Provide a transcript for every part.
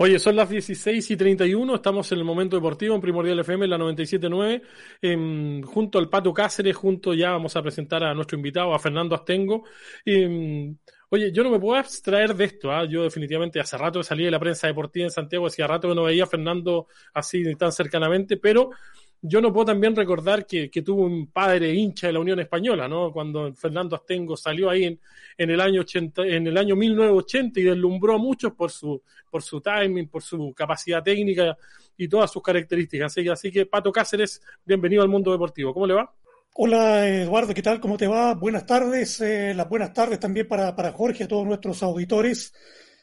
Oye, son las 16 y 31, estamos en el momento deportivo en Primordial FM, la 97.9, eh, junto al Pato Cáceres, junto ya vamos a presentar a nuestro invitado, a Fernando Astengo. Eh, oye, yo no me puedo abstraer de esto, ¿ah? yo definitivamente hace rato salí de la prensa deportiva en Santiago, hacía rato que no veía a Fernando así tan cercanamente, pero yo no puedo también recordar que, que, tuvo un padre hincha de la Unión Española, ¿no? Cuando Fernando Astengo salió ahí en, en, el año 80, en el año 1980 y deslumbró a muchos por su, por su timing, por su capacidad técnica y todas sus características. Así que, así que Pato Cáceres, bienvenido al mundo deportivo. ¿Cómo le va? Hola Eduardo, ¿qué tal? ¿Cómo te va? Buenas tardes. Eh, las buenas tardes también para, para Jorge, a todos nuestros auditores,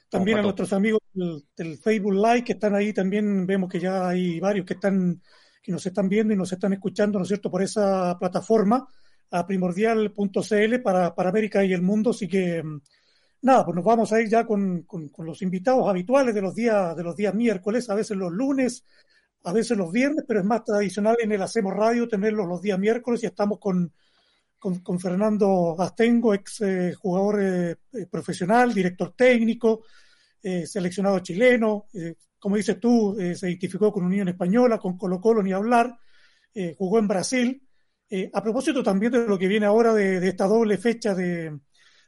también a nuestros amigos del, del Facebook Live que están ahí. También vemos que ya hay varios que están que nos están viendo y nos están escuchando, ¿no es cierto?, por esa plataforma, a primordial.cl para, para América y el mundo. Así que, nada, pues nos vamos a ir ya con, con, los invitados habituales de los días, de los días miércoles, a veces los lunes, a veces los viernes, pero es más tradicional en el Hacemos Radio tenerlos los días miércoles y estamos con, con, Fernando Astengo, ex eh, jugador eh, profesional, director técnico, eh, seleccionado chileno, eh, como dices tú, eh, se identificó con Unión Española, con Colo Colo, ni hablar, eh, jugó en Brasil. Eh, a propósito también de lo que viene ahora de, esta doble fecha de,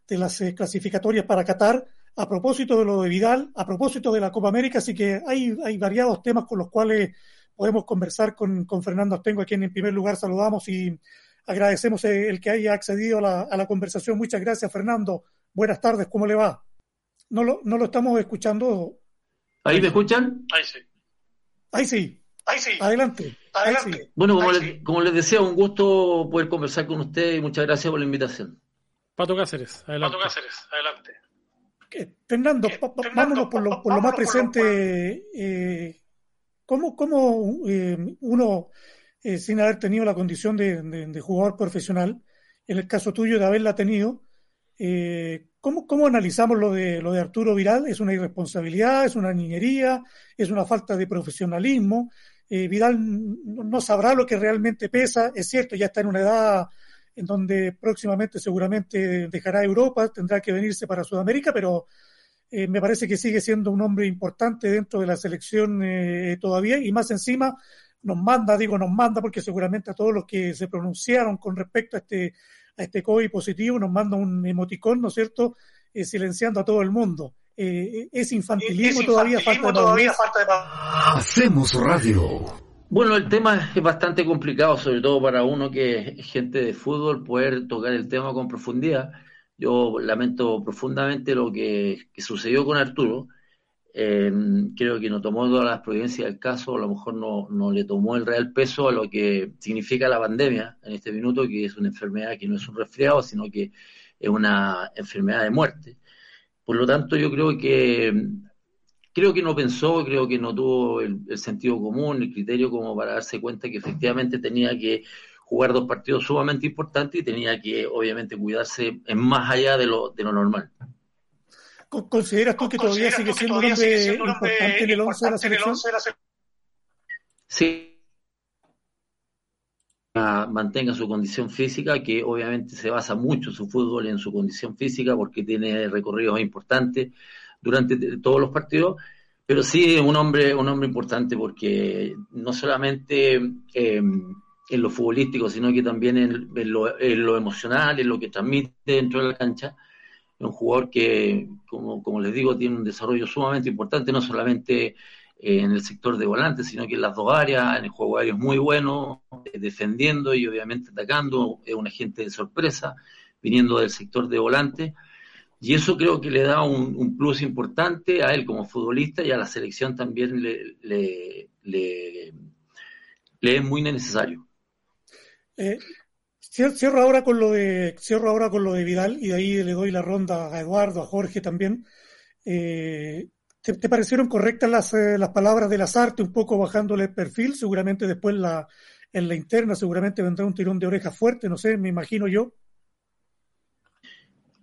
las clasificatorias para Qatar, a propósito de lo de Vidal, a propósito de la Copa América, así que hay, variados temas con los cuales podemos conversar con, Fernando Astengo, a quien en primer lugar saludamos y agradecemos el que haya accedido a la, conversación. Muchas gracias, Fernando. Buenas tardes, ¿cómo le va? No lo estamos escuchando ¿Ahí me escuchan? Ahí sí. Ahí sí. Ahí sí. Adelante. Adelante. Sí. Bueno, como, les, como les decía, un gusto poder conversar con usted y muchas gracias por la invitación. Pato Cáceres, adelante. Pato Cáceres, adelante. Eh, Fernando, eh, Fernando, vámonos por lo, por lo más presente. Eh, ¿Cómo, cómo eh, uno, eh, sin haber tenido la condición de, de, de, jugador profesional, en el caso tuyo de haberla tenido, eh, ¿cómo, ¿cómo, analizamos lo de, lo de Arturo Vidal? ¿Es una irresponsabilidad? ¿Es una niñería? ¿Es una falta de profesionalismo? Eh, Vidal no sabrá lo que realmente pesa. Es cierto, ya está en una edad en donde próximamente seguramente dejará Europa, tendrá que venirse para Sudamérica, pero eh, me parece que sigue siendo un hombre importante dentro de la selección eh, todavía y más encima nos manda, digo nos manda porque seguramente a todos los que se pronunciaron con respecto a este a este COVID positivo, nos manda un emoticón, ¿no es cierto?, eh, silenciando a todo el mundo. Eh, es infantilismo, es todavía, falta, todavía falta de... Hacemos radio. Bueno, el tema es bastante complicado, sobre todo para uno que es gente de fútbol, poder tocar el tema con profundidad. Yo lamento profundamente lo que, que sucedió con Arturo. Eh, creo que no tomó todas las providencias del caso, a lo mejor no, no, le tomó el real peso a lo que significa la pandemia en este minuto, que es una enfermedad que no es un resfriado, sino que es una enfermedad de muerte. Por lo tanto, yo creo que creo que no pensó, creo que no tuvo el, el sentido común, el criterio como para darse cuenta que efectivamente tenía que jugar dos partidos sumamente importantes y tenía que obviamente cuidarse en más allá de lo, de lo normal. ¿Consideras tú que todavía sigue siendo un hombre importante en el 11 de la selección? Sí. Mantenga su condición física, que obviamente se basa mucho su fútbol en su condición física porque tiene recorridos importantes durante todos los partidos, pero sí un hombre, un hombre importante porque no solamente eh, en lo futbolístico, sino que también en, en, lo, en lo emocional, en lo que transmite dentro de la cancha es un jugador que, como, como, les digo, tiene un desarrollo sumamente importante, no solamente eh, en el sector de volante, sino que en las dos áreas, en el juego aéreo es muy bueno, eh, defendiendo y obviamente atacando, es un agente de sorpresa, viniendo del sector de volante, y eso creo que le da un, plus importante a él como futbolista y a la selección también le, le, le, le es muy necesario. Eh, Cierro ahora con lo de ahora con lo de Vidal y de ahí le doy la ronda a Eduardo, a Jorge también. Eh, ¿Te, parecieron correctas las, eh, las palabras de Lazarte, un poco bajándole el perfil? Seguramente después la, en la interna seguramente vendrá un tirón de orejas fuerte, no sé, me imagino yo.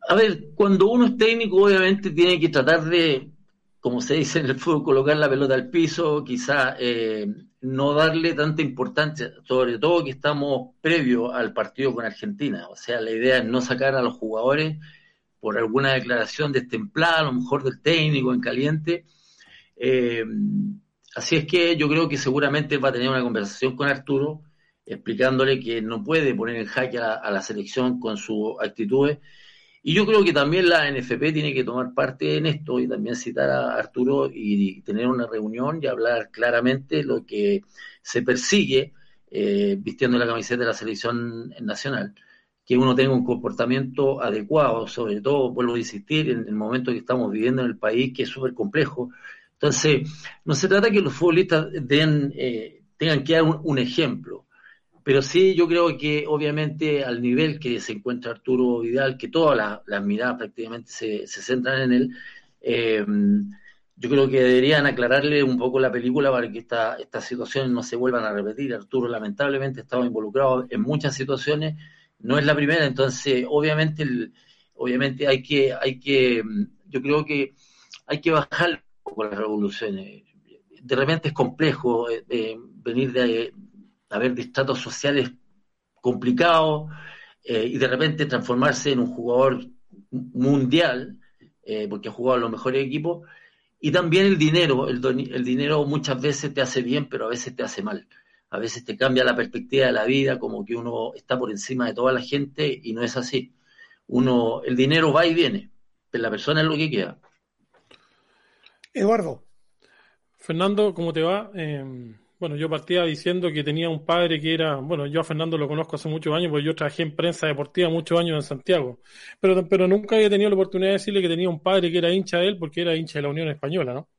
A ver, cuando uno es técnico, obviamente tiene que tratar de, como se dice en el fútbol, colocar la pelota al piso, quizá eh, no darle tanta importancia, sobre todo que estamos previo al partido con Argentina. O sea, la idea es no sacar a los jugadores por alguna declaración destemplada, a lo mejor del técnico en caliente. Eh, así es que yo creo que seguramente va a tener una conversación con Arturo, explicándole que no puede poner en jaque a, la selección con sus actitudes. Y yo creo que también la NFP tiene que tomar parte en esto y también citar a Arturo y, tener una reunión y hablar claramente lo que se persigue eh, vistiendo la camiseta de la selección nacional que uno tenga un comportamiento adecuado, sobre todo, vuelvo a insistir, en el momento que estamos viviendo en el país, que es súper complejo. Entonces, no se trata que los futbolistas den, eh, tengan que dar un, ejemplo, pero sí yo creo que obviamente al nivel que se encuentra Arturo Vidal, que todas las miradas prácticamente se, centran en él, eh, yo creo que deberían aclararle un poco la película para que esta, estas situaciones no se vuelvan a repetir. Arturo lamentablemente estaba involucrado en muchas situaciones no es la primera, entonces obviamente, obviamente hay que, hay que, yo creo que hay que bajar un poco las revoluciones. De repente es complejo eh, eh, venir de haber distratos sociales complicados eh, y de repente transformarse en un jugador mundial, porque ha jugado en los mejores equipos, y también el dinero, el, el dinero muchas veces te hace bien, pero a veces te hace mal a veces te cambia la perspectiva de la vida, como que uno está por encima de toda la gente y no es así. Uno, el dinero va y viene, pero la persona es lo que queda. Eduardo. Fernando, ¿cómo te va? Em, bueno, yo partía diciendo que tenía un padre que era, bueno, yo a Fernando lo conozco hace muchos años, porque yo trabajé en prensa deportiva muchos años en Santiago, pero, pero nunca había tenido la oportunidad de decirle que tenía un padre que era hincha de él, porque era hincha de la Unión Española, ¿no?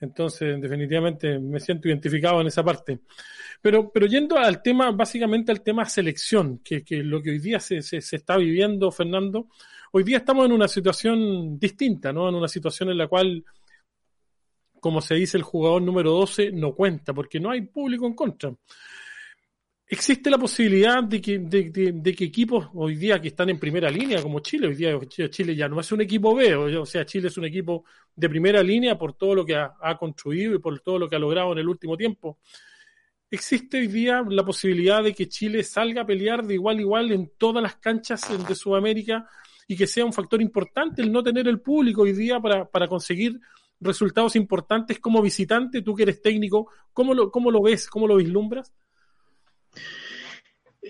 Entonces, definitivamente me siento identificado en esa parte. Pero, pero yendo al tema, básicamente al tema selección, que, que lo que hoy día se, se, se, está viviendo, Fernando, hoy día estamos en una situación distinta, ¿no? En una situación en la cual, como se dice, el jugador número 12 no cuenta, porque no hay público en contra. ¿Existe la posibilidad de que, de, de, que equipos hoy día que están en primera línea, como Chile, hoy día Chile ya no es un equipo B, o sea, Chile es un equipo de primera línea por todo lo que ha, construido y por todo lo que ha logrado en el último tiempo? ¿Existe hoy día la posibilidad de que Chile salga a pelear de igual a igual en todas las canchas de Sudamérica y que sea un factor importante el no tener el público hoy día para, para conseguir resultados importantes como visitante? Tú que eres técnico, ¿cómo lo, cómo lo ves? ¿Cómo lo vislumbras?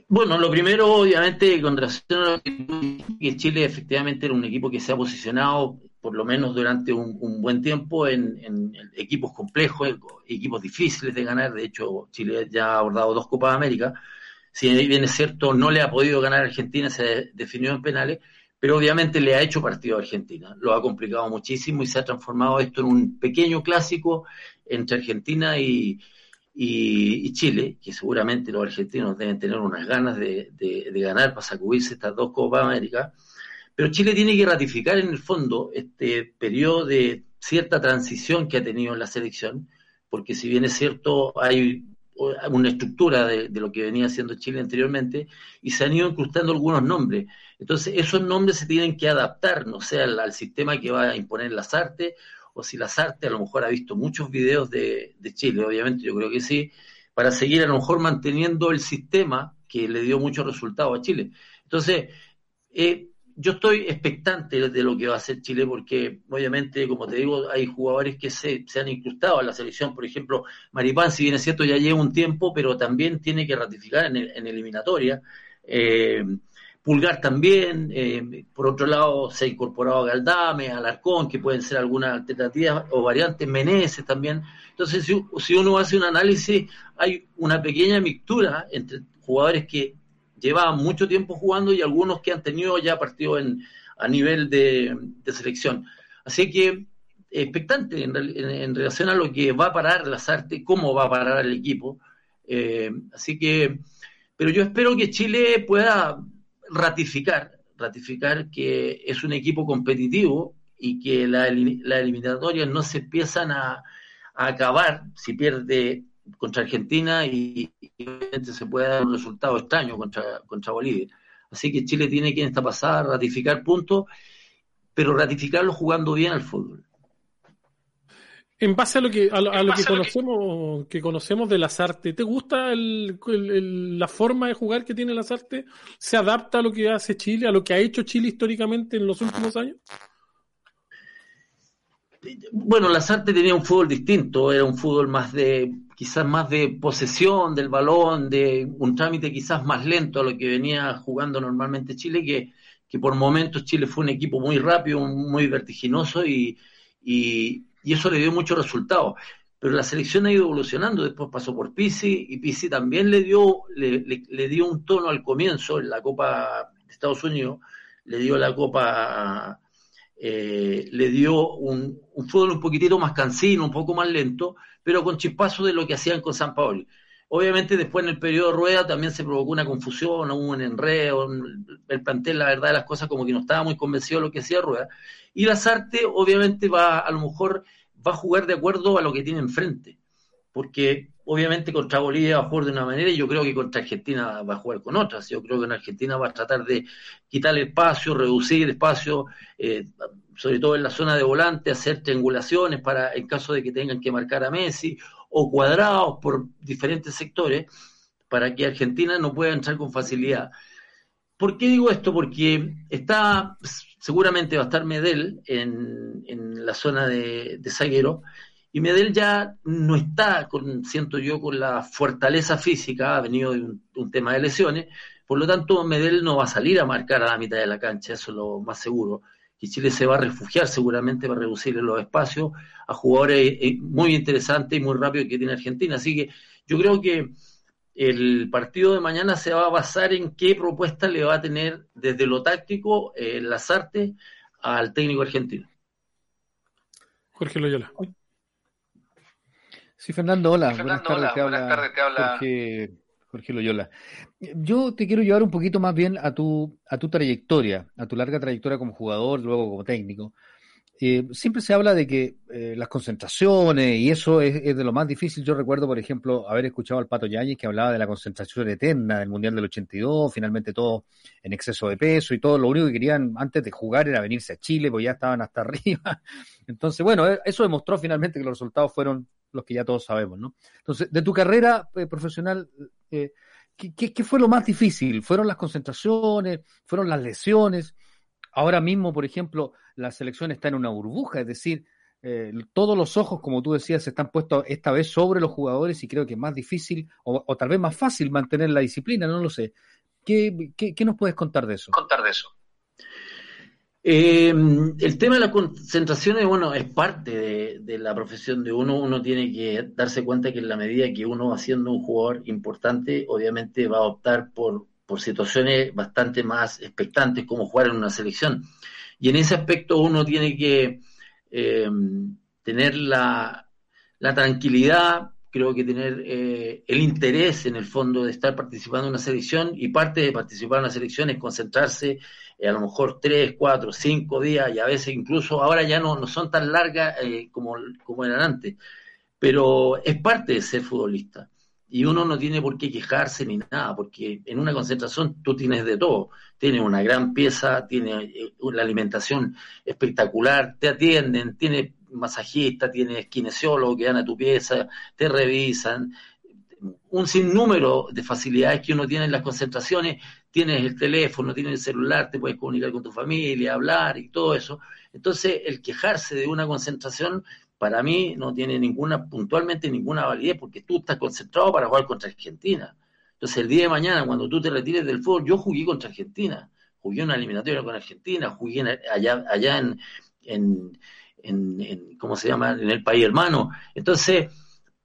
Bueno, lo primero, obviamente, con relación a que Chile efectivamente era un equipo que se ha posicionado, por lo menos durante un, buen tiempo, en, equipos complejos, equipos difíciles de ganar. De hecho, Chile ya ha abordado dos Copas de América. Si bien es cierto, no le ha podido ganar a Argentina, se definió en penales, pero obviamente le ha hecho partido a Argentina. Lo ha complicado muchísimo y se ha transformado esto en un pequeño clásico entre Argentina y, Chile, que seguramente los argentinos deben tener unas ganas de, ganar para sacudirse estas dos Copas América, pero Chile tiene que ratificar en el fondo este periodo de cierta transición que ha tenido en la selección, porque si bien es cierto, hay una estructura de, lo que venía haciendo Chile anteriormente y se han ido incrustando algunos nombres. Entonces, esos nombres se tienen que adaptar, no sé, al, sistema que va a imponer las artes o si Lazarte a lo mejor ha visto muchos videos de, Chile, obviamente yo creo que sí, para seguir a lo mejor manteniendo el sistema que le dio muchos resultados a Chile. Entonces, eh, yo estoy expectante de lo que va a hacer Chile porque obviamente, como te digo, hay jugadores que se, se han incrustado en la selección. Por ejemplo, Maripán, si bien es cierto, ya lleva un tiempo, pero también tiene que ratificar en, en eliminatoria. Eh, Pulgar también, eh, por otro lado se ha incorporado a Galdame, Alarcón, que pueden ser algunas alternativas o variantes, Meneses también. Entonces, si, uno hace un análisis, hay una pequeña mixtura entre jugadores que llevaban mucho tiempo jugando y algunos que han tenido ya partido en, a nivel de, selección. Así que expectante en, relación a lo que va a parar las artes, cómo va a parar el equipo. Eh, así que, pero yo espero que Chile pueda ratificar, ratificar que es un equipo competitivo y que las la eliminatorias no se empiezan a, acabar si pierde contra Argentina y, obviamente se puede dar un resultado extraño contra, contra Bolivia. Así que Chile tiene que en esta pasada ratificar puntos, pero ratificarlo jugando bien al fútbol. En base a lo que, a lo, que conocemos, que... conocemos de las artes, ¿te gusta la forma de jugar que tiene las artes? ¿Se adapta a lo que hace Chile, a lo que ha hecho Chile históricamente en los últimos años? Bueno, las artes tenía un fútbol distinto, era un fútbol más de, quizás más de posesión del balón, de un trámite quizás más lento a lo que venía jugando normalmente Chile, que, que por momentos Chile fue un equipo muy rápido, muy vertiginoso y, y eso le dio muchos resultados. Pero la selección ha ido evolucionando, después pasó por Pisi y Pisi también le dio, le, dio un tono al comienzo en la Copa de Estados Unidos, le dio la Copa, eh, le dio un, fútbol un poquitito más cansino, un poco más lento, pero con chispazos de lo que hacían con San Paoli. Obviamente después en el periodo de rueda también se provocó una confusión, hubo un enredo, el plantel la verdad de las cosas como que no estaba muy convencido de lo que hacía rueda. Y Lazarte obviamente va a lo mejor va a jugar de acuerdo a lo que tiene enfrente, porque obviamente contra Bolivia va a jugar de una manera y yo creo que contra Argentina va a jugar con otras. Yo creo que en Argentina va a tratar de quitar espacio, reducir espacio, eh, sobre todo en la zona de volante, hacer triangulaciones para en caso de que tengan que marcar a Messi o cuadrados por diferentes sectores para que Argentina no pueda entrar con facilidad. ¿Por qué digo esto? Porque está, seguramente va a estar Medel en, en la zona de, de zaguero, y Medel ya no está, con, siento yo, con la fortaleza física, ha venido de un, tema de lesiones, por lo tanto Medel no va a salir a marcar a la mitad de la cancha, eso es lo más seguro. Y Chile se va a refugiar seguramente para reducir los espacios a jugadores eh, muy interesantes y muy rápidos que tiene Argentina. Así que yo creo que el partido de mañana se va a basar en qué propuesta le va a tener desde lo táctico eh, las artes al técnico argentino. Jorge Loyola. Sí, Fernando, hola. buenas, tardes, te habla Jorge, Loyola. Yo te quiero llevar un poquito más bien a tu, a tu trayectoria, a tu larga trayectoria como jugador, luego como técnico. Eh, siempre se habla de que eh, las concentraciones y eso es, de lo más difícil. Yo recuerdo, por ejemplo, haber escuchado al Pato Yáñez que hablaba de la concentración eterna del Mundial del 82, finalmente todo en exceso de peso y todo. Lo único que querían antes de jugar era venirse a Chile, porque ya estaban hasta arriba. Entonces, bueno, eh, eso demostró finalmente que los resultados fueron los que ya todos sabemos, ¿no? Entonces, de tu carrera profesional, ¿qué, ¿qué fue lo más difícil? ¿Fueron las concentraciones? ¿Fueron las lesiones? Ahora mismo, por ejemplo, la selección está en una burbuja, es decir, eh, todos los ojos, como tú decías, están puestos esta vez sobre los jugadores y creo que es más difícil o, tal vez más fácil mantener la disciplina, no lo sé. ¿Qué, nos puedes contar de eso? Contar de eso. Eh, el tema de la concentración bueno, es parte de, la profesión de uno. Uno tiene que darse cuenta que en la medida que uno va siendo un jugador importante, obviamente va a optar por, por situaciones bastante más expectantes como jugar en una selección. Y en ese aspecto uno tiene que eh, tener la, tranquilidad, creo que tener eh, el interés en el fondo de estar participando en una selección y parte de participar en una selección es concentrarse eh, a lo mejor tres, cuatro, cinco días y a veces incluso ahora ya no, no son tan largas como, como eran antes, pero es parte de ser futbolista y uno no tiene por qué quejarse ni nada, porque en una concentración tú tienes de todo. Tienes una gran pieza, tienes eh, la alimentación espectacular, te atienden, tienes masajista, tienes kinesiólogo que dan a tu pieza, te revisan, un sinnúmero de facilidades que uno tiene en las concentraciones, tienes el teléfono, tienes el celular, te puedes comunicar con tu familia, hablar y todo eso. Entonces, el quejarse de una concentración para mí no tiene ninguna, puntualmente ninguna validez, porque tú estás concentrado para jugar contra Argentina. Entonces, el día de mañana, cuando tú te retires del fútbol, yo jugué contra Argentina, jugué una eliminatoria con Argentina, jugué allá, allá en, en, ¿cómo se llama?, en el país hermano. Entonces,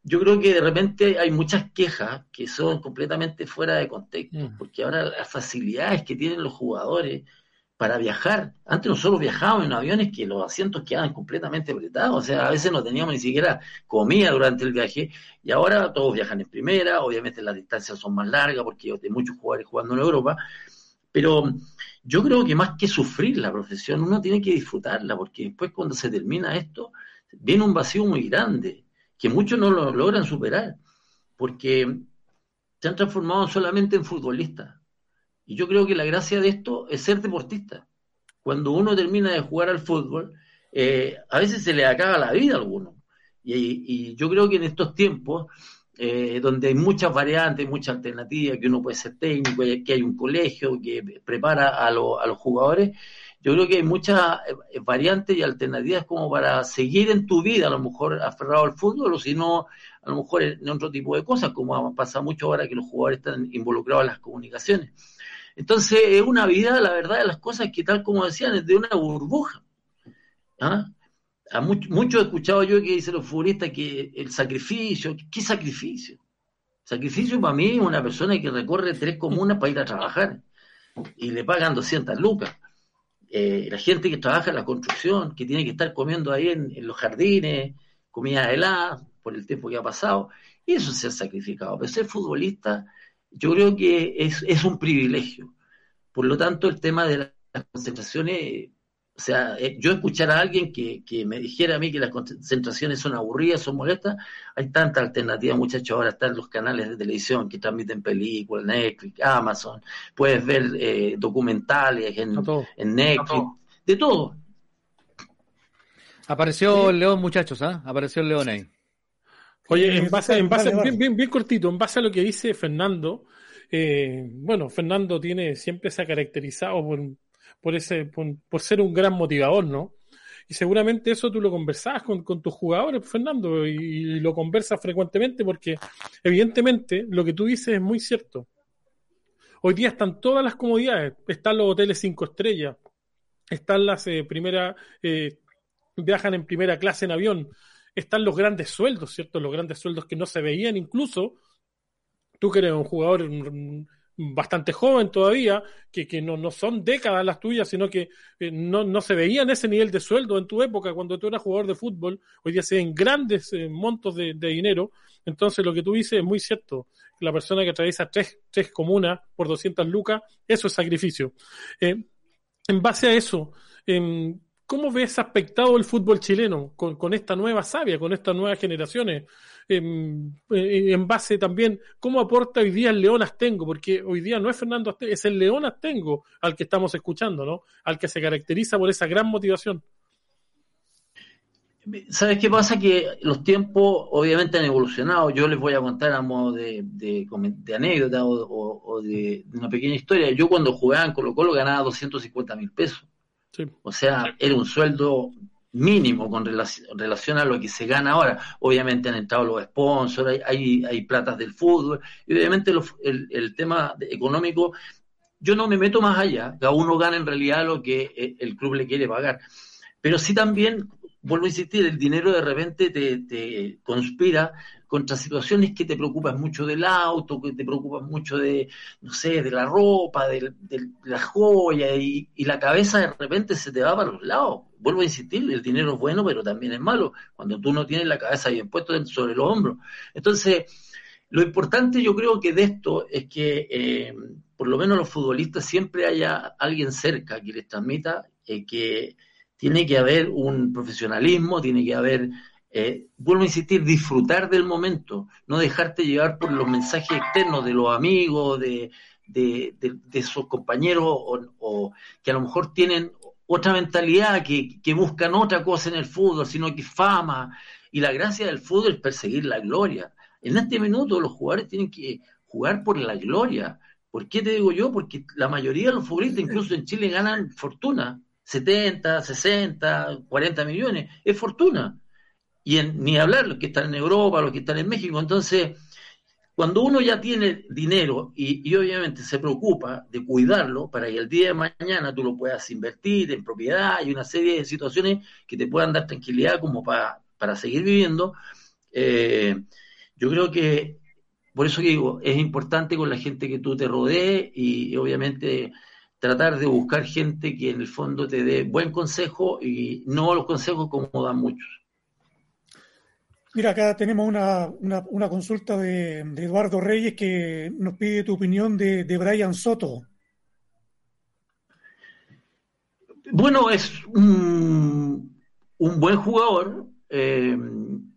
yo creo que de repente hay muchas quejas que son completamente fuera de contexto, mm. porque ahora las facilidades que tienen los jugadores para viajar. Antes nosotros viajábamos en aviones que los asientos quedaban completamente apretados, o sea, a veces no teníamos ni siquiera comida durante el viaje, y ahora todos viajan en primera, obviamente las distancias son más largas porque hay muchos jugadores jugando en Europa, Pero yo creo que más que sufrir la profesión, uno tiene que disfrutarla, porque después cuando se termina esto, viene un vacío muy grande, que muchos no lo logran superar, porque se han transformado solamente en futbolistas. Y yo creo que la gracia de esto es ser deportista. Cuando uno termina de jugar al fútbol, eh, a veces se le acaba la vida a alguno. Y, yo creo que en estos tiempos, eh, donde hay muchas variantes, muchas alternativas, que uno puede ser técnico, que hay un colegio que prepara a, a los jugadores, yo creo que hay muchas eh, variantes y alternativas como para seguir en tu vida, a lo mejor aferrado al fútbol, o si no, a lo mejor en otro tipo de cosas, como pasa mucho ahora que los jugadores están involucrados en las comunicaciones. Entonces, es una vida, la verdad de las cosas, que tal como decían, es de una burbuja. ¿Ah? A mucho, he escuchado yo que dicen los futbolistas que el sacrificio, ¿qué sacrificio? Sacrificio para mí es una persona que recorre tres comunas para ir a trabajar y le pagan 200 lucas. Eh, la gente que trabaja en la construcción, que tiene que estar comiendo ahí en, los jardines, comida helada por el tiempo que ha pasado, y eso se ha sacrificado. Pero ser futbolista, yo creo que es, es un privilegio. Por lo tanto, el tema de las concentraciones o sea, eh, yo escuchar a alguien que, me dijera a mí que las concentraciones son aburridas, son molestas, hay tanta alternativa, muchachos. Ahora están los canales de televisión que transmiten películas, Netflix, Amazon, puedes ver eh, documentales en, Netflix, de todo. Apareció el León, muchachos, ¿ah? Apareció el León ahí. Oye, en base, en base bien, bien, bien cortito, en base a lo que dice Fernando, eh, bueno, Fernando tiene siempre se ha caracterizado por por, ese, por, ser un gran motivador, ¿no? Y seguramente eso tú lo conversabas con, tus jugadores, Fernando, y, lo conversas frecuentemente porque evidentemente lo que tú dices es muy cierto. Hoy día están todas las comodidades, están los hoteles cinco estrellas, están las eh, primeras, eh, viajan en primera clase en avión, están los grandes sueldos, ¿cierto? Los grandes sueldos que no se veían incluso. Tú que eres un jugador, bastante joven todavía, que, que no, no, son décadas las tuyas, sino que eh, no, no, se veían ese nivel de sueldo en tu época cuando tú eras jugador de fútbol, hoy día se ven grandes eh, montos de, dinero, entonces lo que tú dices es muy cierto, la persona que atraviesa tres, tres comunas por 200 lucas, eso es sacrificio. Eh, en base a eso, em, ¿cómo ves aspectado el fútbol chileno con, esta nueva savia, con estas nuevas generaciones? en, en, base también cómo aporta hoy día el León Astengo, porque hoy día no es Fernando Astengo, es el León Astengo al que estamos escuchando, ¿no? Al que se caracteriza por esa gran motivación. ¿Sabes qué pasa? Que los tiempos obviamente han evolucionado. Yo les voy a contar a modo de, de, anécdota o, de, una pequeña historia. Yo cuando jugaba en Colo Colo ganaba 250 mil pesos. O sea, era un sueldo mínimo con relación, a lo que se gana ahora. Obviamente han entrado los sponsors, hay, hay, platas del fútbol, y obviamente el, el, tema económico, yo no me meto más allá, cada uno gana en realidad lo que eh, el club le quiere pagar. Pero sí también, vuelvo a insistir, el dinero de repente te, conspira contra situaciones que te preocupas mucho del auto, que te preocupas mucho de, no sé, de la ropa, de, la joya, y, y, la cabeza de repente se te va para los lados. Vuelvo a insistir, el dinero es bueno, pero también es malo, cuando tú no tienes la cabeza bien puesta sobre los hombros. Entonces, lo importante yo creo que de esto es que eh, por lo menos los futbolistas siempre haya alguien cerca que les transmita eh, que tiene que haber un profesionalismo, tiene que haber eh, vuelvo a insistir, disfrutar del momento, no dejarte llevar por los mensajes externos de los amigos, de, de, de, sus compañeros, o, que a lo mejor tienen otra mentalidad, que, que, buscan otra cosa en el fútbol, sino que fama. Y la gracia del fútbol es perseguir la gloria. En este minuto los jugadores tienen que jugar por la gloria. ¿Por qué te digo yo? Porque la mayoría de los futbolistas, incluso en Chile, ganan fortuna. 70, 60, 40 millones. Es fortuna y ni hablar los que están en Europa, los que están en México. Entonces, cuando uno ya tiene dinero y, obviamente se preocupa de cuidarlo para que el día de mañana tú lo puedas invertir en propiedad y una serie de situaciones que te puedan dar tranquilidad como para, para seguir viviendo, eh, yo creo que, por eso digo, es importante con la gente que tú te rodees y obviamente tratar de buscar gente que en el fondo te dé buen consejo y no los consejos como dan muchos. Mira, acá tenemos una, una, consulta de, Eduardo Reyes que nos pide tu opinión de, Brian Soto. Bueno, es un, buen jugador. Eh,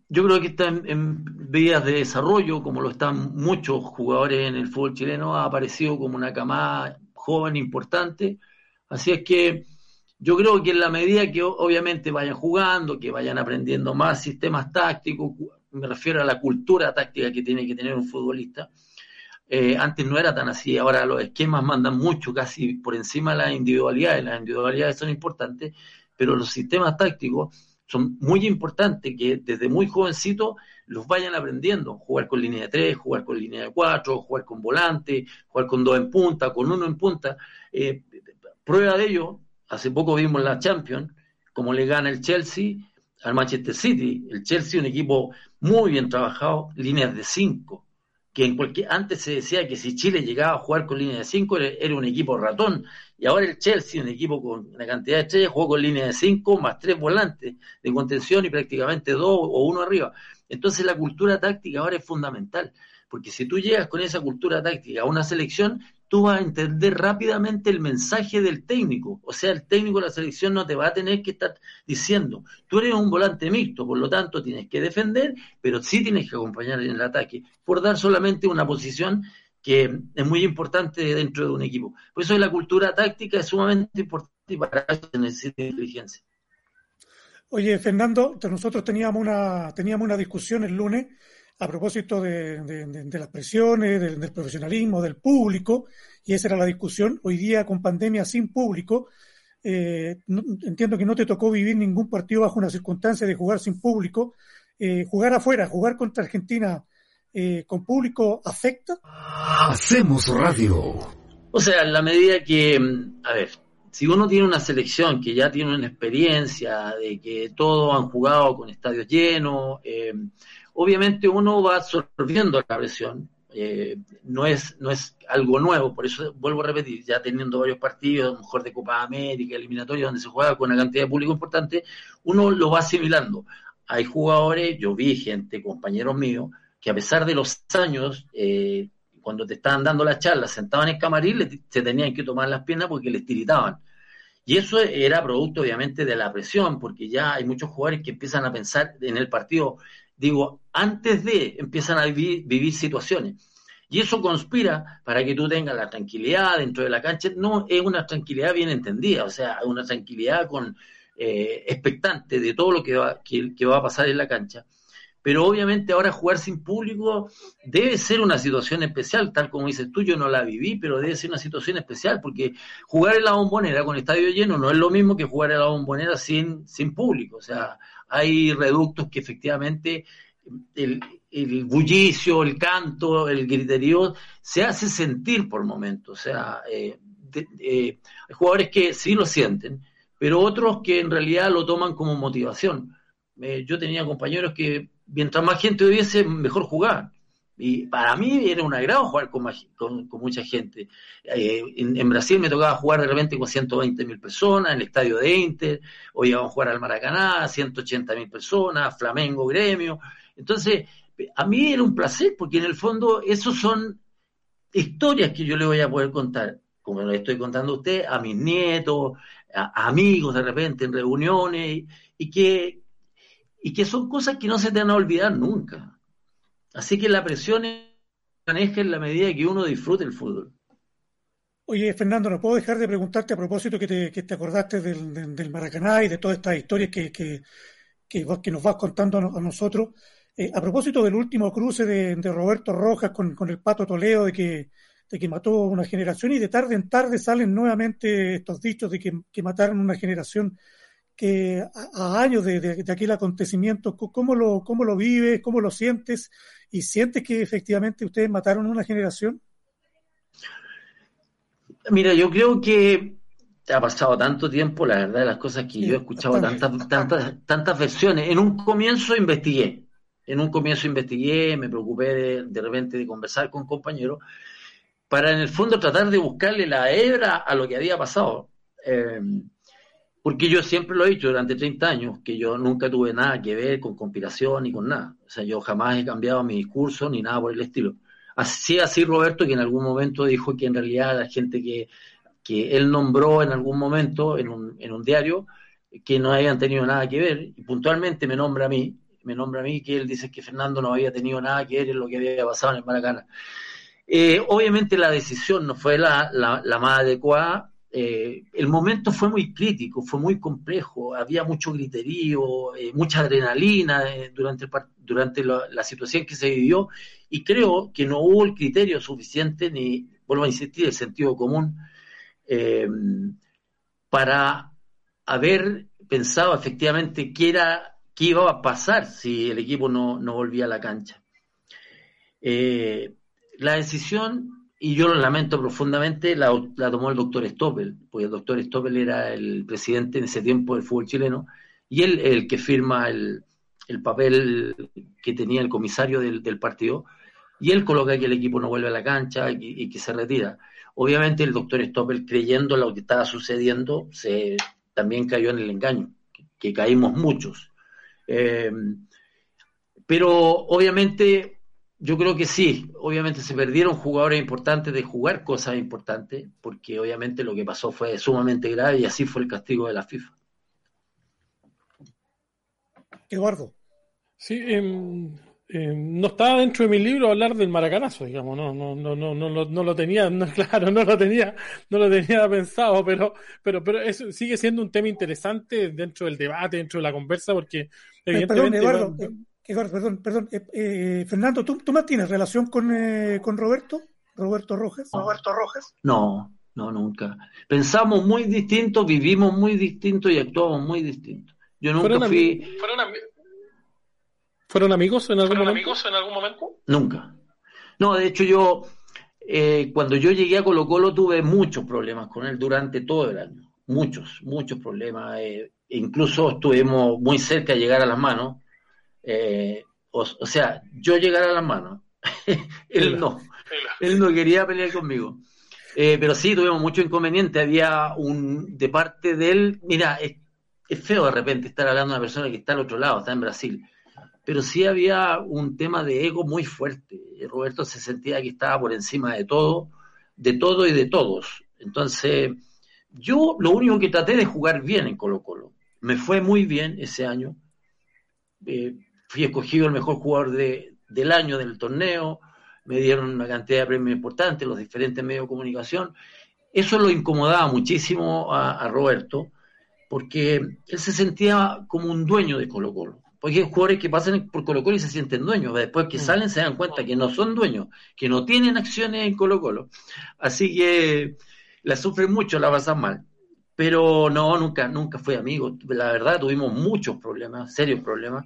yo creo que está en, vías de desarrollo, como lo están muchos jugadores en el fútbol chileno. Ha aparecido como una camada joven importante. Así es que yo creo que en la medida que obviamente vayan jugando, que vayan aprendiendo más sistemas tácticos, me refiero a la cultura táctica que tiene que tener un futbolista. Eh, antes no era tan así, ahora los esquemas mandan mucho, casi por encima de las individualidades. Las individualidades son importantes, pero los sistemas tácticos son muy importantes que desde muy jovencito los vayan aprendiendo. Jugar con línea de tres, jugar con línea de cuatro, jugar con volante, jugar con dos en punta, con uno en punta. Eh, prueba de ello, hace poco vimos la Champions, como le gana el Chelsea al Manchester City. El Chelsea, un equipo muy bien trabajado, líneas de cinco, que en cualquier, antes se decía que si Chile llegaba a jugar con línea de cinco era, un equipo ratón, y ahora el Chelsea, un equipo con una cantidad de estrellas, jugó con línea de cinco más tres volantes de contención y prácticamente dos o uno arriba. Entonces la cultura táctica ahora es fundamental, porque si tú llegas con esa cultura táctica a una selección, tú vas a entender rápidamente el mensaje del técnico. O sea, el técnico de la selección no te va a tener que estar diciendo, tú eres un volante mixto, por lo tanto tienes que defender, pero sí tienes que acompañar en el ataque, por dar solamente una posición que es muy importante dentro de un equipo. Por eso la cultura táctica es sumamente importante y para eso se necesita inteligencia. Oye, Fernando, nosotros teníamos una, teníamos una discusión el lunes a propósito de, las presiones, del, profesionalismo, del público, y esa era la discusión. Hoy día, con pandemia sin público, eh, entiendo que no te tocó vivir ningún partido bajo una circunstancia de jugar sin público. Eh, jugar afuera, jugar contra Argentina eh, con público, ¿afecta? Hacemos radio. O sea, en la medida que, a ver, si uno tiene una selección que ya tiene una experiencia de que todos han jugado con estadios llenos, eh, obviamente uno va absorbiendo la presión. Eh, no, es, no es algo nuevo, por eso vuelvo a repetir, ya teniendo varios partidos, a lo mejor de Copa América, eliminatoria, donde se juega con una cantidad de público importante, uno lo va asimilando. Hay jugadores, yo vi gente, compañeros míos, que a pesar de los años, eh, cuando te estaban dando la charla, sentaban en el camarín, se tenían que tomar las piernas porque les tiritaban. Y eso era producto, obviamente, de la presión, porque ya hay muchos jugadores que empiezan a pensar en el partido digo, antes de empiezan a vivir, situaciones. Y eso conspira para que tú tengas la tranquilidad dentro de la cancha. No es una tranquilidad bien entendida, o sea, una tranquilidad con eh, expectante de todo lo que va, que, va a pasar en la cancha. Pero obviamente ahora jugar sin público debe ser una situación especial, tal como dices tú, yo no la viví, pero debe ser una situación especial, porque jugar en la bombonera con estadio lleno no es lo mismo que jugar en la bombonera sin, sin público. O sea, hay reductos que efectivamente el, bullicio, el canto, el griterío se hace sentir por momentos. O sea, eh, hay jugadores que sí lo sienten, pero otros que en realidad lo toman como motivación. Eh, yo tenía compañeros que mientras más gente hubiese, mejor jugar. Y para mí era un agrado jugar con, con, mucha gente. Eh, en, Brasil me tocaba jugar de repente con 120 mil personas, en el estadio de Inter, hoy íbamos a jugar al Maracaná, 180 mil personas, Flamengo, Gremio. Entonces, a mí era un placer, porque en el fondo esos son historias que yo le voy a poder contar, como le estoy contando a usted, a mis nietos, a, amigos de repente en reuniones, y que, y que son cosas que no se te van a olvidar nunca. Así que la presión maneja en la medida que uno disfrute el fútbol. Oye, Fernando, no puedo dejar de preguntarte a propósito que te, acordaste del, Maracaná y de todas estas historias que, que, nos vas contando a, nosotros. Eh, a propósito del último cruce de, Roberto Rojas con, el Pato Toledo, de que, de que mató una generación, y de tarde en tarde salen nuevamente estos dichos de que, que mataron una generación que a, años de, aquel acontecimiento, ¿cómo lo, ¿cómo lo vives? ¿Cómo lo sientes? ¿Y sientes que efectivamente ustedes mataron una generación? Mira, yo creo que ha pasado tanto tiempo, la verdad de las cosas que yo he escuchado tantas, tantas, tantas versiones. En un comienzo investigué, en un comienzo investigué, me preocupé de, de repente de conversar con compañeros, para en el fondo tratar de buscarle la hebra a lo que había pasado. Eh, porque yo siempre lo he dicho durante 30 años, que yo nunca tuve nada que ver con conspiración ni con nada. O sea, yo jamás he cambiado mi discurso ni nada por el estilo. Así así Roberto, que en algún momento dijo que en realidad la gente que, que él nombró en algún momento en un, en un diario que no habían tenido nada que ver, y puntualmente me nombra a mí, me nombra a mí que él dice que Fernando no había tenido nada que ver en lo que había pasado en el Maracaná. Eh, obviamente la decisión no fue la, la, más adecuada, eh, el momento fue muy crítico, fue muy complejo, había mucho griterío, eh, mucha adrenalina durante, durante la, situación que se vivió y creo que no hubo el criterio suficiente, ni, vuelvo a insistir, el sentido común, para haber pensado efectivamente qué, era, qué iba a pasar si el equipo no, volvía a la cancha. Eh, la decisión, y yo lo lamento profundamente, la, tomó el doctor Stoppel, porque el doctor Stoppel era el presidente en ese tiempo del fútbol chileno, y él el que firma el, papel que tenía el comisario del, partido, y él coloca que el equipo no vuelve a la cancha y, que se retira. Obviamente el doctor Stoppel, creyendo lo que estaba sucediendo, se también cayó en el engaño, que, caímos muchos. Eh, pero obviamente yo creo que sí, obviamente se perdieron jugadores importantes de jugar cosas importantes, porque obviamente lo que pasó fue sumamente grave y así fue el castigo de la FIFA. Eduardo. Sí, eh, eh, no estaba dentro de mi libro hablar del maracanazo, digamos, no, no, no, no, no, no lo tenía, claro, no lo tenía, no lo tenía pensado, pero, pero, pero eso sigue siendo un tema interesante dentro del debate, dentro de la conversa, porque evidentemente. Perdón, Eduardo, perdón, perdón, eh, eh, Fernando, ¿tú, ¿tú mantienes relación con, con Roberto? Roberto Rojas. Roberto Rojas. No, no, nunca. Pensamos muy distinto, vivimos muy distinto y actuamos muy distinto. Yo nunca fui. ¿Fueron amigos en algún, momento? amigos en algún momento? Nunca. No, de hecho yo, eh, cuando yo llegué a Colo Colo tuve muchos problemas con él durante todo el año. Muchos, muchos problemas. Eh, incluso estuvimos muy cerca de llegar a las manos. Eh, o, sea, yo llegar a las manos. él no. Él no quería pelear conmigo. pero sí, tuvimos mucho inconveniente. Había un, de parte de él, mira, es, es feo de repente estar hablando de una persona que está al otro lado, está en Brasil pero sí había un tema de ego muy fuerte. Roberto se sentía que estaba por encima de todo, de todo y de todos. Entonces, yo lo único que traté de jugar bien en Colo Colo. Me fue muy bien ese año. Eh, fui escogido el mejor jugador del año del torneo. Me dieron una cantidad de premios importantes, los diferentes medios de comunicación. Eso lo incomodaba muchísimo a, a Roberto, porque él se sentía como un dueño de Colo Colo porque hay jugadores que pasan por Colo Colo y se sienten dueños, después que mm. salen se dan cuenta que no son dueños, que no tienen acciones en Colo Colo. Así que la sufren mucho, la pasan mal. Pero no, nunca, nunca fue amigo. La verdad, tuvimos muchos problemas, serios problemas.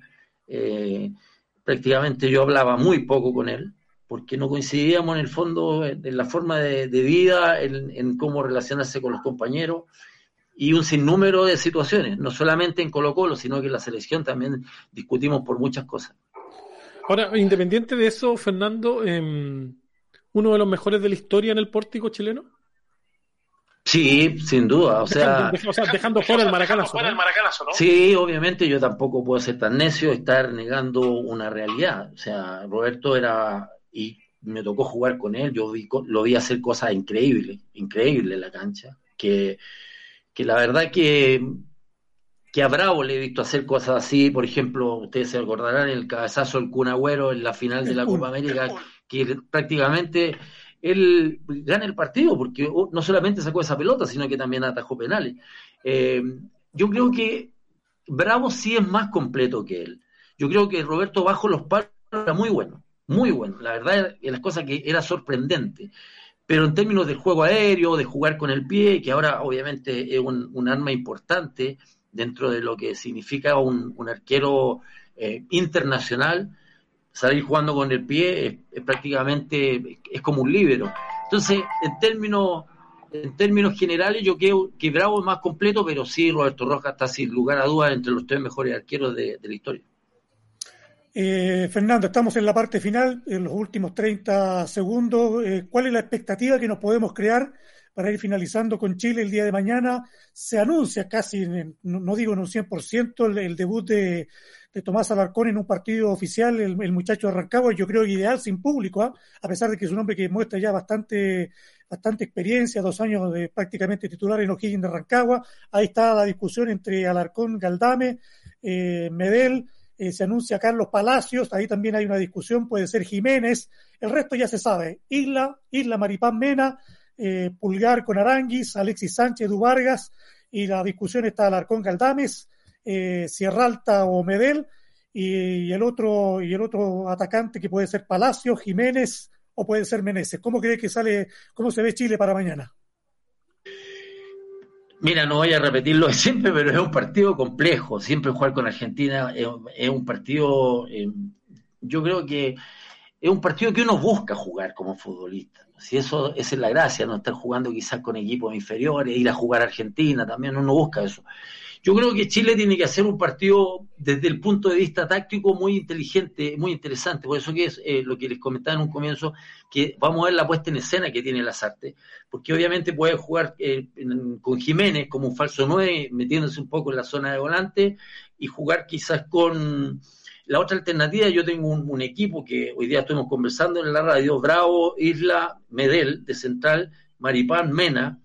Eh, prácticamente yo hablaba muy poco con él, porque no coincidíamos en el fondo en la forma de, vida, en cómo relacionarse con los compañeros y un sinnúmero de situaciones, no solamente en Colo Colo, sino que en la selección también discutimos por muchas cosas. Ahora, independiente de eso, Fernando, em, ¿uno de los mejores de la historia en el pórtico chileno? Sí, sin duda. O sea, dejando, fuera el maracanazo. Sí, obviamente yo tampoco puedo ser tan necio estar negando una realidad. O sea, Roberto era, y me tocó jugar con él, yo lo vi hacer cosas increíbles, increíbles en la cancha, que que la verdad que, que a Bravo le he visto hacer cosas así, por ejemplo, ustedes se acordarán el cabezazo del Cunagüero en la final de la Copa América, que prácticamente él gana el partido, porque no solamente sacó esa pelota, sino que también atajó penales. Eh, yo creo que Bravo sí es más completo que él. Yo creo que Roberto bajo los palos era muy bueno, muy bueno. La verdad, es las cosas que era sorprendente pero en términos del juego aéreo, de jugar con el pie, que ahora obviamente es un, arma importante dentro de lo que significa un, arquero eh, internacional, salir jugando con el pie es, prácticamente es como un líbero. Entonces, en términos en términos generales, yo creo que Bravo es más completo, pero sí, Roberto Rojas está sin lugar a dudas entre los tres mejores arqueros de la historia. Eh, Fernando, estamos en la parte final, en los últimos 30 segundos. Eh, ¿Cuál es la expectativa que nos podemos crear para ir finalizando con Chile el día de mañana? Se anuncia casi, no, digo en un 100%, el, el debut de, de Tomás Alarcón en un partido oficial, el, muchacho de Rancagua, yo creo ideal sin público, ¿ah? a pesar de que es un hombre que muestra ya bastante, bastante experiencia, dos años de prácticamente titular en O'Higgins de Rancagua. Ahí está la discusión entre Alarcón, Galdame, eh, Medel, eh, se anuncia Carlos Palacios, ahí también hay una discusión, puede ser Jiménez, el resto ya se sabe, Isla, Isla Maripán Mena, eh, Pulgar con Aranguis, Alexis Sánchez, Du Vargas, y la discusión está Alarcón Galdames, eh, Sierra Alta o Medel, y, el otro, y el otro atacante que puede ser Palacio, Jiménez o puede ser Meneses. ¿Cómo cree que sale, cómo se ve Chile para mañana? Mira, no voy a repetirlo de siempre, pero es un partido complejo. Siempre jugar con Argentina es, un partido, eh, yo creo que es un partido que uno busca jugar como futbolista. Si eso, esa es la gracia, no estar jugando quizás con equipos inferiores, ir a jugar a Argentina, también uno busca eso. Yo creo que Chile tiene que hacer un partido desde el punto de vista táctico muy inteligente, muy interesante. Por eso que es eh, lo que les comentaba en un comienzo, que vamos a ver la puesta en escena que tiene Lazarte, porque obviamente puede jugar eh, con Jiménez como un falso 9, metiéndose un poco en la zona de volante, y jugar quizás con la otra alternativa, yo tengo un, equipo que hoy día estuvimos conversando en la radio, Bravo, Isla, Medel, de Central, Maripán, Mena,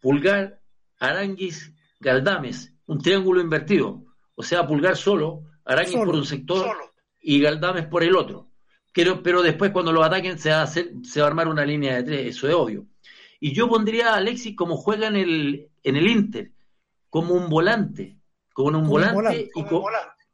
Pulgar, Aranguis, Galdames, un triángulo invertido. O sea, Pulgar solo, Aranguis por un sector y Galdames por el otro. Pero, pero después cuando lo ataquen se va, a hacer, se va a armar una línea de tres, eso es obvio. Y yo pondría a Alexis como juega en el, en el Inter, como un volante, como un volante,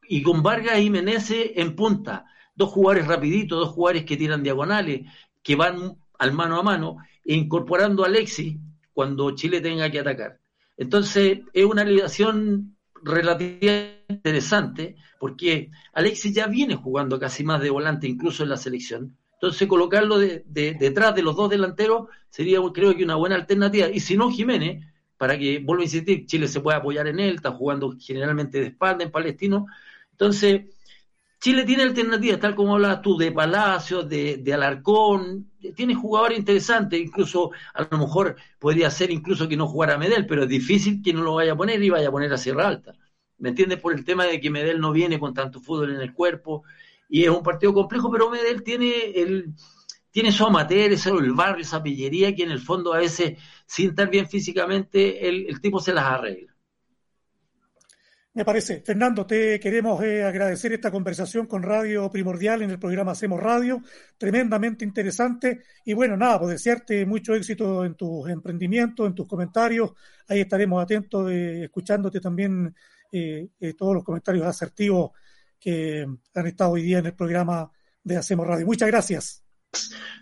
y, y con Vargas y Menezes en punta. Dos jugadores rapiditos, dos jugadores que tiran diagonales, que van al mano a mano, e incorporando a Alexis cuando Chile tenga que atacar. Entonces, es una alineación relativamente interesante, porque Alexis ya viene jugando casi más de volante, incluso en la selección. Entonces, colocarlo detrás de los dos delanteros sería, creo que, una buena alternativa. Y si no, Jiménez, para que, vuelva a insistir, Chile se pueda apoyar en él, está jugando generalmente de espalda en Palestino, entonces, Chile tiene alternativas, tal como hablabas tú, de Palacios, de, Alarcón, tiene jugadores interesantes, incluso a lo mejor podría ser incluso que no jugara Medel, pero es difícil que no lo vaya a poner y vaya a poner a Sierra Alta. ¿Me entiendes? Por el tema de que Medel no viene con tanto fútbol en el cuerpo y es un partido complejo, pero Medel tiene el tiene su amateur, ese el barrio, esa pillería que en el fondo a veces, sin estar bien físicamente, el tipo se las arregla. Me parece. Fernando, te queremos eh, agradecer esta conversación con Radio Primordial en el programa Hacemos Radio, tremendamente interesante. Y bueno, nada, pues desearte mucho éxito en tus emprendimientos, en tus comentarios. Ahí estaremos atentos, escuchándote también eh, eh, todos los comentarios asertivos que han estado hoy día en el programa de Hacemos Radio. Muchas gracias.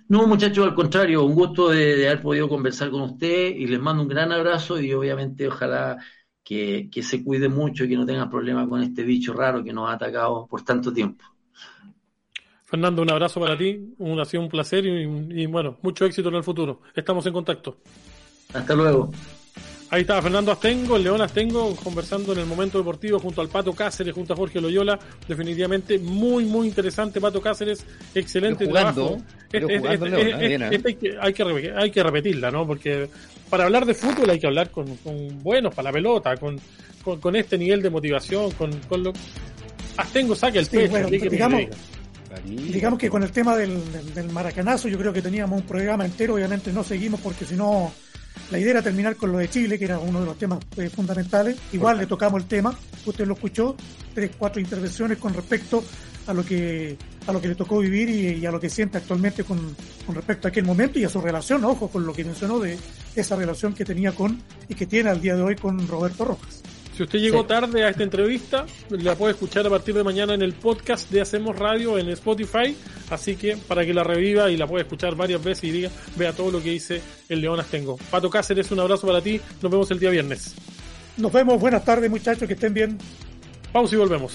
No, muchachos, al contrario, un gusto de haber podido conversar con usted y les mando un gran abrazo y obviamente ojalá que, se cuide mucho y que no tenga problemas con este bicho raro que nos ha atacado por tanto tiempo. Fernando, un abrazo para ti, un, ha sido un placer y, bueno, mucho éxito en el futuro. Estamos en contacto. Hasta luego. Ahí está Fernando Astengo, el León Astengo, conversando en el momento deportivo junto al Pato Cáceres, junto a Jorge Loyola. Definitivamente muy, muy interesante. Pato Cáceres, excelente trabajo. hay, que, hay que repetirla, ¿no? Porque para hablar de fútbol hay que hablar con, buenos para la pelota, con, con, este nivel de motivación, con, con lo. Astengo saca el pecho. digamos, digamos que con el tema del, del maracanazo, yo creo que teníamos un programa entero. Obviamente no seguimos porque si no la idea era terminar con lo de Chile, que era uno de los temas eh, fundamentales. Igual le tocamos el tema, usted lo escuchó, tres, cuatro intervenciones con respecto a lo que a lo que le tocó vivir y, a lo que siente actualmente con, con, respecto a aquel momento y a su relación, ojo, con lo que mencionó de esa relación que tenía con y que tiene al día de hoy con Roberto Rojas. Si usted llegó tarde a esta entrevista, la puede escuchar a partir de mañana en el podcast de Hacemos Radio en Spotify. Así que para que la reviva y la pueda escuchar varias veces y diga, vea todo lo que dice el León Astengo. Pato Cáceres, un abrazo para ti. Nos vemos el día viernes. Nos vemos. Buenas tardes, muchachos. Que estén bien. Pausa y volvemos.